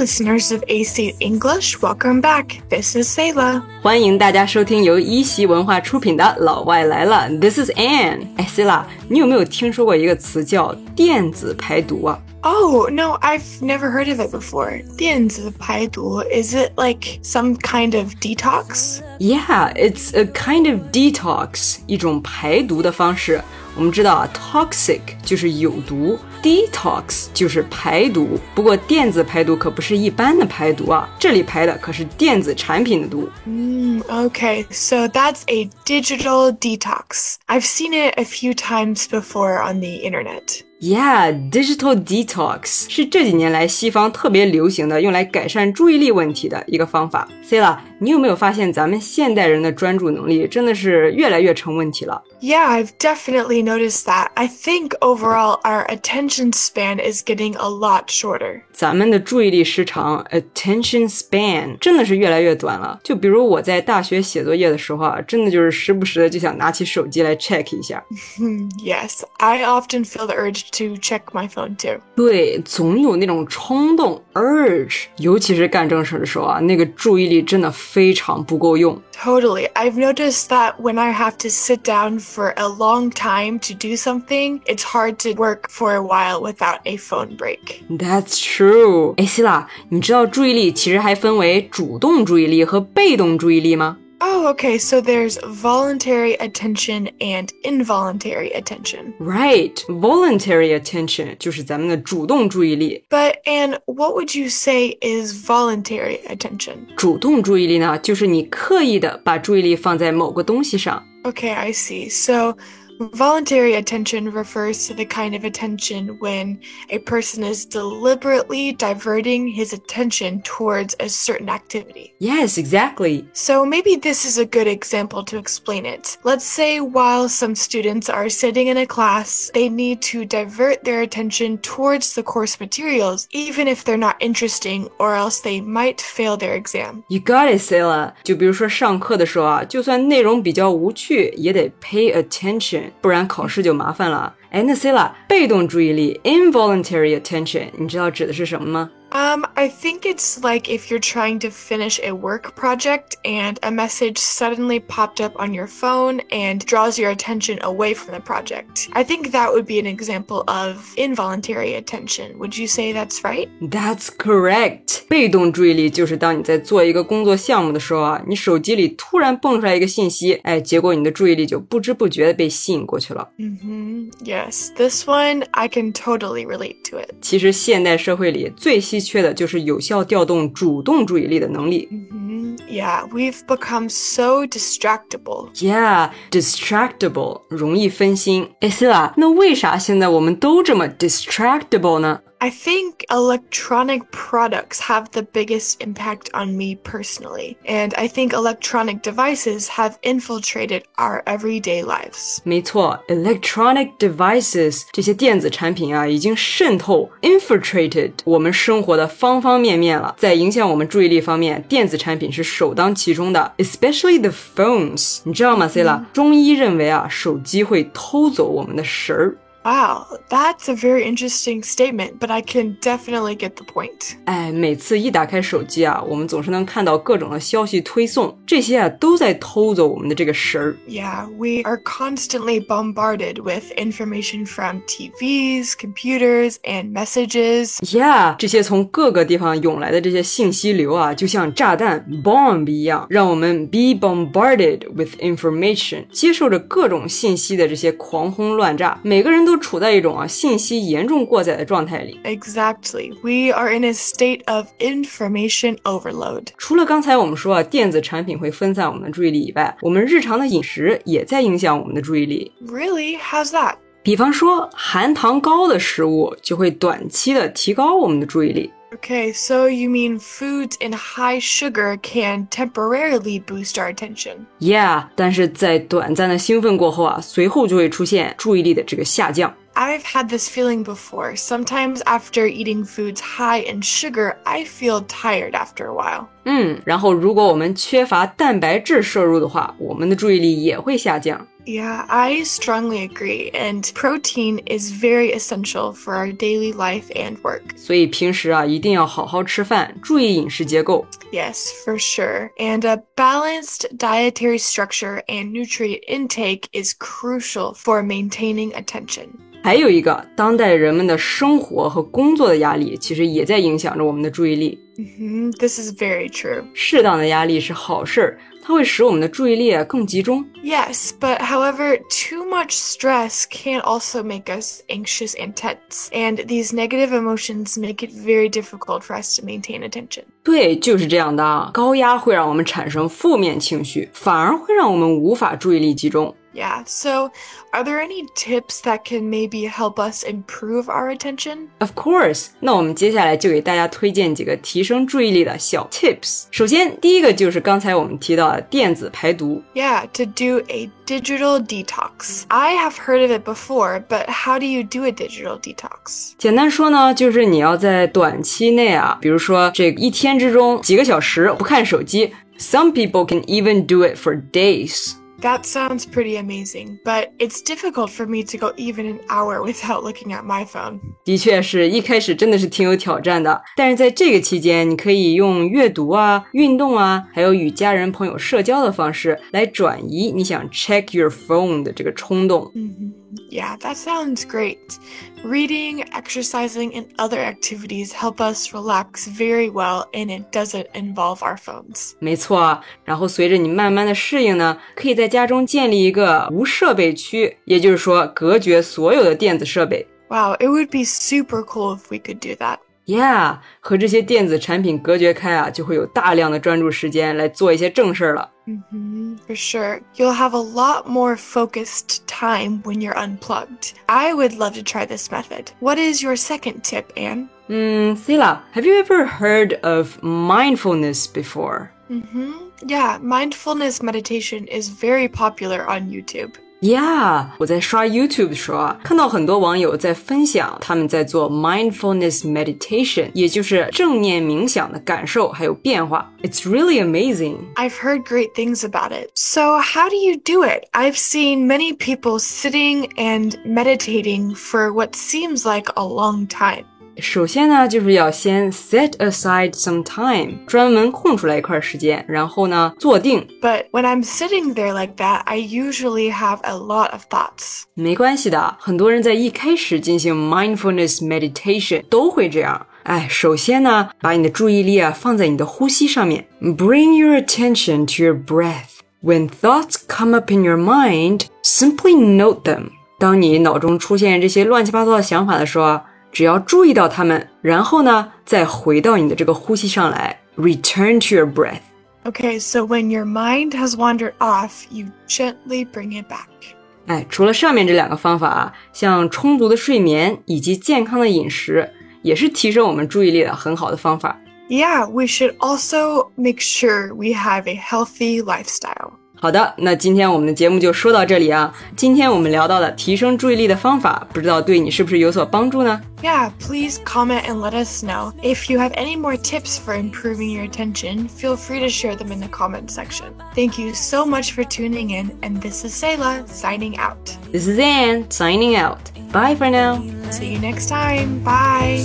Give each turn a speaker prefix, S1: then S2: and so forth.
S1: listeners of AC English, welcome back. This is Selah.
S2: 欢迎大家收听由一席文化出品的《老外来了》。This is Anne. 哎，Selah，你有没有听说过一个词叫电子排毒啊
S1: ？Oh, no, I've never heard of it before. 电子排毒, is it like some kind of detox?
S2: Yeah, it's a kind of detox, 一种排毒的方式。我们知道啊，toxic 就是有毒，detox 就是排毒。不过电子排毒可不是一般的排毒啊，这里排的可是电子产品的毒。
S1: Mm, okay, so that's a digital detox. I've seen it a few times before on the internet.
S2: Yeah, digital detox 是这几年来西方特别流行的用来改善注意力问题的一个方法。Selah，你有没有发现咱们现代人的专注能力真的是越来越成问题了
S1: ？Yeah，I've definitely noticed that. I think overall our attention span is getting a lot shorter.
S2: 咱们的注意力时长 attention span 真的是越来越短了。就比如我在大学写作业的时候啊，真的就是时不时的就想拿起手机来 check 一下。
S1: Yes, I often feel the urge to check my phone too.
S2: 对，总有那种冲动 urge，尤其是干正事的时候啊，那个注意力真的非常不够用。
S1: Totally. I've noticed that when I have to sit down for a long time to do something, it's hard to work for a while without a phone break.
S2: That's true. 哎，希拉，你知道注意力其实还分为主动注意力和被动注意力吗
S1: ？Oh, okay. So there's voluntary attention and involuntary attention.
S2: Right. Voluntary attention 就是咱们的主动注意力。
S1: But, and what would you say is voluntary attention?
S2: 主动注意力呢，就是你刻意的把注意力放在某个东西上。
S1: Okay, I see. So Voluntary attention refers to the kind of attention when a person is deliberately diverting his attention towards a certain activity.
S2: Yes, exactly.
S1: So maybe this is a good example to explain it. Let's say while some students are sitting in a class, they need to divert their attention towards the course materials, even if they're not interesting, or else they might fail their exam.
S2: You got it, Selah. 就比如说上课的时候啊，就算内容比较无趣，也得 pay attention。不然考试就麻烦了。哎，那 Sela，被动注意力 involuntary attention，你知道指的是什么吗？
S1: Um, I think it's like if you're trying to finish a work project and a message suddenly popped up on your phone and draws your attention away from the project. I think that would be an example of involuntary attention. Would you say that's right?
S2: That's correct。被动注意力就是当你在做一个工作项目的时候啊，你手机里突然蹦出来一个信息，哎，结果你的注意力就不知不觉的被吸引过去了。
S1: Mm-hmm. Yes, this one I can totally relate to it.
S2: 其实现代社会里最稀 缺的就是有效调动主动注意力的能力。
S1: hmm Yeah, we've become so distractible.
S2: Yeah, distractible，容易分心。哎，Sila，那为啥现在我们都这么 distractible 呢？
S1: I think electronic products have the biggest impact on me personally, and I think electronic devices have infiltrated our everyday lives.
S2: 没错，electronic devices 这些电子产品啊，已经渗透 infiltrated 我们生活的方方面面了。在影响我们注意力方面，电子产品是首当其冲的，especially the phones。你知道吗，Selah？、嗯、中医认为啊，手机会偷走我们的神儿。
S1: Wow, that's a very interesting statement, but I can definitely get the point.
S2: 哎，每次一打开手机啊，我们总是能看到各种的消息推送，这些啊都在偷走我们的这个神儿。
S1: Yeah, we are constantly bombarded with information from TVs, computers, and messages.
S2: Yeah，这些从各个地方涌来的这些信息流啊，就像炸弹 bomb 一样，让我们 be bombarded with information，接受着各种信息的这些狂轰乱炸。每个人都 处在一种啊信息严重过载的状态里。
S1: Exactly. We are in a state of information overload.
S2: 除了刚才我们说啊电子产品会分散我们的注意力以外，我们日常的饮食也在影响我们的注意力。
S1: Really? How's that?
S2: 比方说，含糖高的食物就会短期的提高我们的注意力。
S1: Okay, so you mean foods in high sugar can temporarily boost our attention.
S2: Yeah，但是在短暂的兴奋过后啊，随后就会出现注意力的这个下降。
S1: I've had this feeling before. Sometimes after eating foods high in sugar, I feel tired after a while.
S2: 嗯，然后如果我们缺乏蛋白质摄入的话，我们的注意力也会下降。
S1: Yeah, I strongly agree. And protein is very essential for our daily life and work.
S2: 所以平时啊，一定要好好吃饭，注意饮食结构。
S1: Yes, for sure. And a balanced dietary structure and nutrient intake is crucial for maintaining attention.
S2: 还有一个，当代人们的生活和工作的压力，其实也在影响着我们的注意力。
S1: Mm-hmm, this is very true.
S2: 适当的压力是好事儿，它会使我们的注意力更集中。
S1: Yes, but however, too much stress can also make us anxious and tense, and these negative emotions make it very difficult for us to maintain attention.
S2: 对，就是这样的啊。高压会让我们产生负面情绪，反而会让我们无法注意力集中。
S1: Yeah, so are there any tips that can maybe help us improve our attention?
S2: Of course. 那我们接下来就给大家推荐几个提升注意力的小 tips。首先，第一个就是刚才我们提到的电子排毒。
S1: Yeah, to do a digital detox. I have heard of it before, but how do you do a digital detox?
S2: 简单说呢，就是你要在短期内啊，比如说这一天之中几个小时不看手机。Some people can even do it for days.
S1: That sounds pretty amazing, but it's difficult for me to go even an hour without looking at my phone.
S2: 的确是一开始真的是挺有挑战的，但是在这个期间，你可以用阅读啊、运动啊，还有与家人朋友社交的方式来转移你想 check your phone 的这个冲动。
S1: Mm -hmm. Yeah, that sounds great. Reading, exercising, and other activities help us relax very well and it doesn't involve our phones.
S2: 没错，然后随着你慢慢的适应呢，可以在家中建立一个无设备区，也就是说隔绝所有的电子设备。
S1: Wow, it would be super cool if we could do that.
S2: Yeah，和这些电子产品隔绝开啊，就会有大量的专注时间来做一些正事儿了。
S1: Mm-hmm, for sure. You'll have a lot more focused time when you're unplugged. I would love to try this method. What is your second tip, Anne?
S2: Mm, Sila, have you ever heard of mindfulness before?
S1: Mm-hmm. Yeah, mindfulness meditation is very popular on YouTube.
S2: Yeah，我在刷 YouTube 的时候啊，看到很多网友在分享他们在做 mindfulness meditation，也就是正念冥想的感受还有变化。It's really amazing.
S1: I've heard great things about it. So how do you do it? I've seen many people sitting and meditating for what seems like a long time.
S2: 首先呢，就是要先 set aside some time，专门空出来一块时间，然后呢，坐定。
S1: But when I'm sitting there like that, I usually have a lot of thoughts.
S2: 没关系的，很多人在一开始进行 mindfulness meditation 都会这样。哎，首先呢，把你的注意力啊放在你的呼吸上面，bring your attention to your breath. When thoughts come up in your mind, simply note them. 当你脑中出现这些乱七八糟的想法的时候。 只要注意到它们，然后呢，再回到你的这个呼吸上来，return to your
S1: breath。Okay, so when your mind has wandered off, you gently bring it back.
S2: 哎，除了上面这两个方法啊，像充足的睡眠以及健康的饮食，也是提升我们注意力的很好的方法。
S1: Yeah, we should also make sure we have a healthy lifestyle.
S2: 好的，那今天我们的节目就说到这里啊。今天我们聊到的提升注意力的方法，不知道对你是不是有所帮助呢
S1: ？Yeah, please comment and let us know if you have any more tips for improving your attention. Feel free to share them in the comment section. Thank you so much for tuning in, and this is Selah signing out.
S2: This is Anne signing out. Bye for now.
S1: See you next time. Bye.